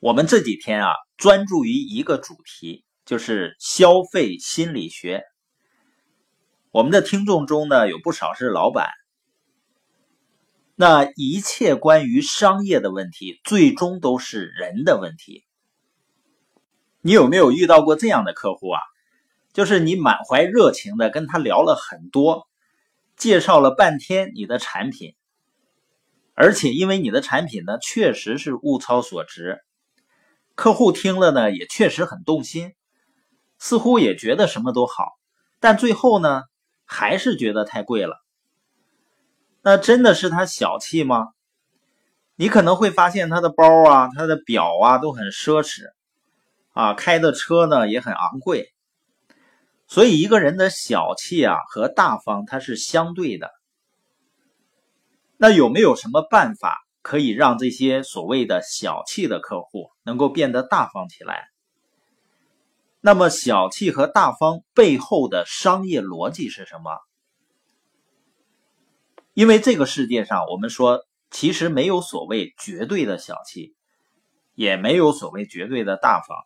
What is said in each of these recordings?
我们这几天啊，专注于一个主题，就是消费心理学。我们的听众中呢，有不少是老板。那一切关于商业的问题，最终都是人的问题。你有没有遇到过这样的客户啊？就是你满怀热情的跟他聊了很多，介绍了半天你的产品，而且因为你的产品呢，确实是物超所值。客户听了呢，也确实很动心，似乎也觉得什么都好，但最后呢，还是觉得太贵了。那真的是他小气吗？你可能会发现他的包啊、他的表啊都很奢侈，啊，开的车呢也很昂贵。所以一个人的小气啊和大方，它是相对的。那有没有什么办法？可以让这些所谓的小气的客户能够变得大方起来。那么，小气和大方背后的商业逻辑是什么？因为这个世界上，我们说其实没有所谓绝对的小气，也没有所谓绝对的大方，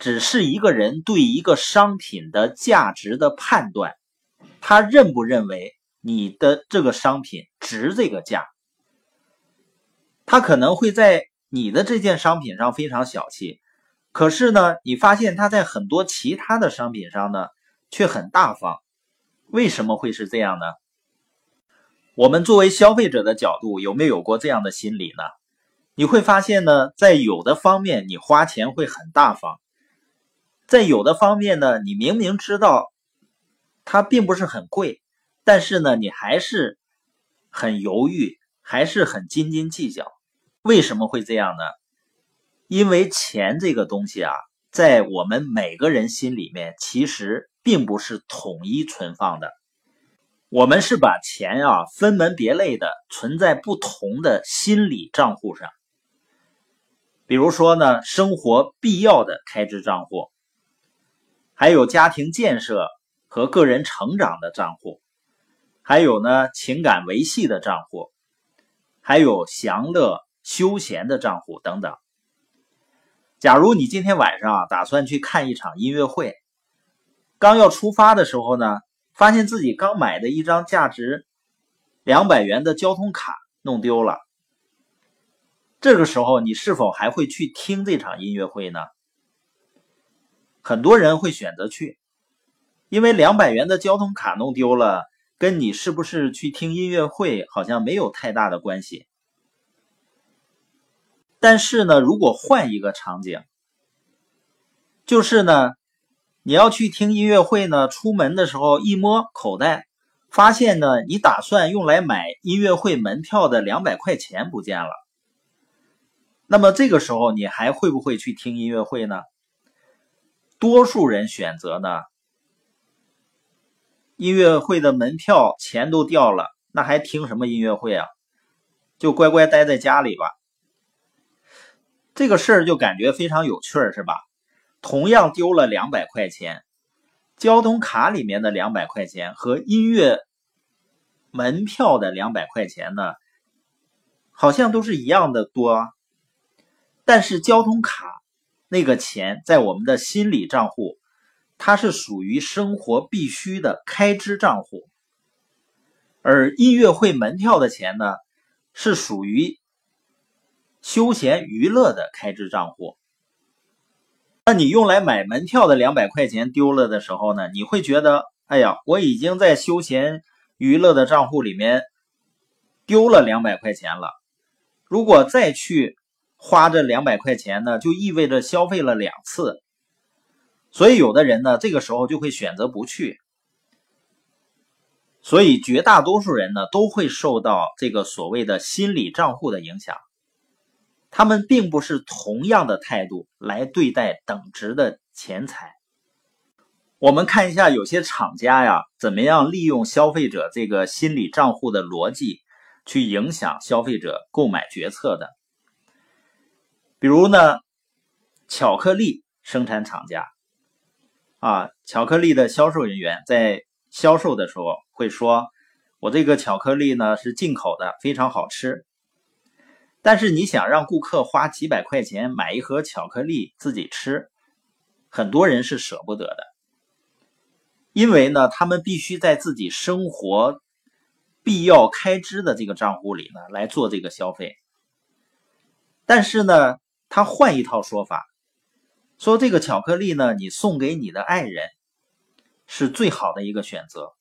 只是一个人对一个商品的价值的判断，他认不认为你的这个商品值这个价。他可能会在你的这件商品上非常小气，可是呢，你发现他在很多其他的商品上呢却很大方，为什么会是这样呢？我们作为消费者的角度，有没有过这样的心理呢？你会发现呢，在有的方面你花钱会很大方，在有的方面呢，你明明知道它并不是很贵，但是呢，你还是很犹豫，还是很斤斤计较。为什么会这样呢？因为钱这个东西啊，在我们每个人心里面，其实并不是统一存放的。我们是把钱啊分门别类的存在不同的心理账户上。比如说呢，生活必要的开支账户，还有家庭建设和个人成长的账户，还有呢情感维系的账户，还有享乐。休闲的账户等等。假如你今天晚上打算去看一场音乐会，刚要出发的时候呢，发现自己刚买的一张价值两百元的交通卡弄丢了。这个时候，你是否还会去听这场音乐会呢？很多人会选择去，因为两百元的交通卡弄丢了，跟你是不是去听音乐会好像没有太大的关系。但是呢，如果换一个场景，就是呢，你要去听音乐会呢，出门的时候一摸口袋，发现呢，你打算用来买音乐会门票的两百块钱不见了。那么这个时候，你还会不会去听音乐会呢？多数人选择呢，音乐会的门票钱都掉了，那还听什么音乐会啊？就乖乖待在家里吧。这个事儿就感觉非常有趣儿，是吧？同样丢了两百块钱，交通卡里面的两百块钱和音乐门票的两百块钱呢，好像都是一样的多。但是交通卡那个钱在我们的心理账户，它是属于生活必须的开支账户，而音乐会门票的钱呢，是属于。休闲娱乐的开支账户，那你用来买门票的两百块钱丢了的时候呢？你会觉得，哎呀，我已经在休闲娱乐的账户里面丢了两百块钱了。如果再去花这两百块钱呢，就意味着消费了两次。所以有的人呢，这个时候就会选择不去。所以绝大多数人呢，都会受到这个所谓的心理账户的影响。他们并不是同样的态度来对待等值的钱财。我们看一下有些厂家呀，怎么样利用消费者这个心理账户的逻辑去影响消费者购买决策的。比如呢，巧克力生产厂家啊，巧克力的销售人员在销售的时候会说：“我这个巧克力呢是进口的，非常好吃。”但是你想让顾客花几百块钱买一盒巧克力自己吃，很多人是舍不得的，因为呢，他们必须在自己生活必要开支的这个账户里呢来做这个消费。但是呢，他换一套说法，说这个巧克力呢，你送给你的爱人是最好的一个选择。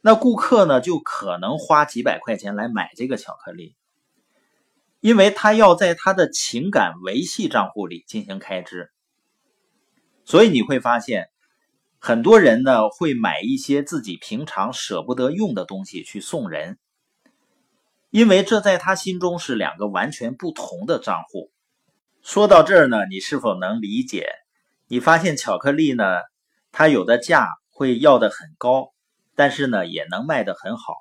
那顾客呢，就可能花几百块钱来买这个巧克力。因为他要在他的情感维系账户里进行开支，所以你会发现，很多人呢会买一些自己平常舍不得用的东西去送人，因为这在他心中是两个完全不同的账户。说到这儿呢，你是否能理解？你发现巧克力呢，它有的价会要的很高，但是呢也能卖得很好，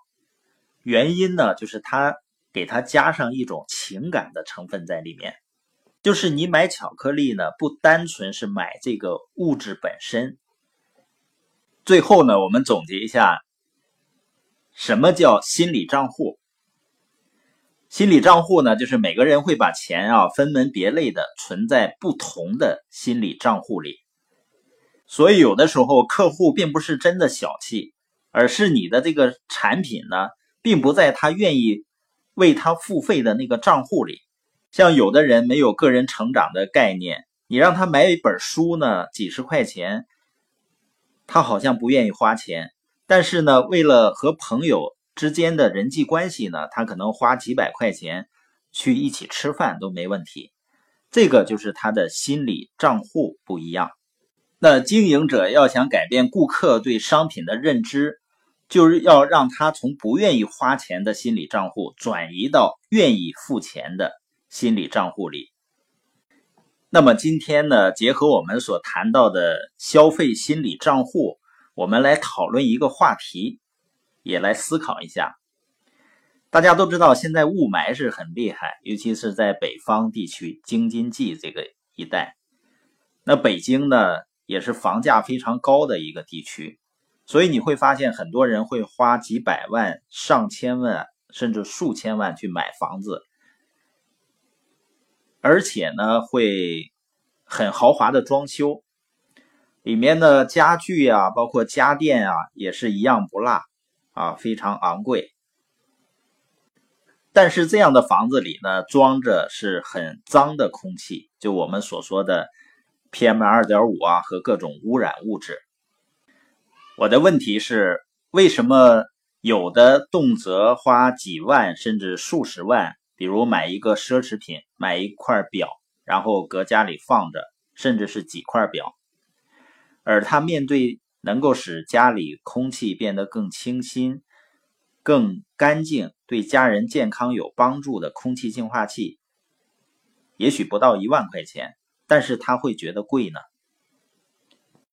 原因呢就是它。给它加上一种情感的成分在里面，就是你买巧克力呢，不单纯是买这个物质本身。最后呢，我们总结一下，什么叫心理账户？心理账户呢，就是每个人会把钱啊分门别类的存在不同的心理账户里。所以有的时候客户并不是真的小气，而是你的这个产品呢，并不在他愿意。为他付费的那个账户里，像有的人没有个人成长的概念，你让他买一本书呢，几十块钱，他好像不愿意花钱。但是呢，为了和朋友之间的人际关系呢，他可能花几百块钱去一起吃饭都没问题。这个就是他的心理账户不一样。那经营者要想改变顾客对商品的认知。就是要让他从不愿意花钱的心理账户转移到愿意付钱的心理账户里。那么今天呢，结合我们所谈到的消费心理账户，我们来讨论一个话题，也来思考一下。大家都知道，现在雾霾是很厉害，尤其是在北方地区京津冀这个一带。那北京呢，也是房价非常高的一个地区。所以你会发现，很多人会花几百万、上千万，甚至数千万去买房子，而且呢，会很豪华的装修，里面的家具啊，包括家电啊，也是一样不落啊，非常昂贵。但是这样的房子里呢，装着是很脏的空气，就我们所说的 PM 二点五啊和各种污染物质。我的问题是，为什么有的动辄花几万甚至数十万，比如买一个奢侈品，买一块表，然后搁家里放着，甚至是几块表，而他面对能够使家里空气变得更清新、更干净、对家人健康有帮助的空气净化器，也许不到一万块钱，但是他会觉得贵呢？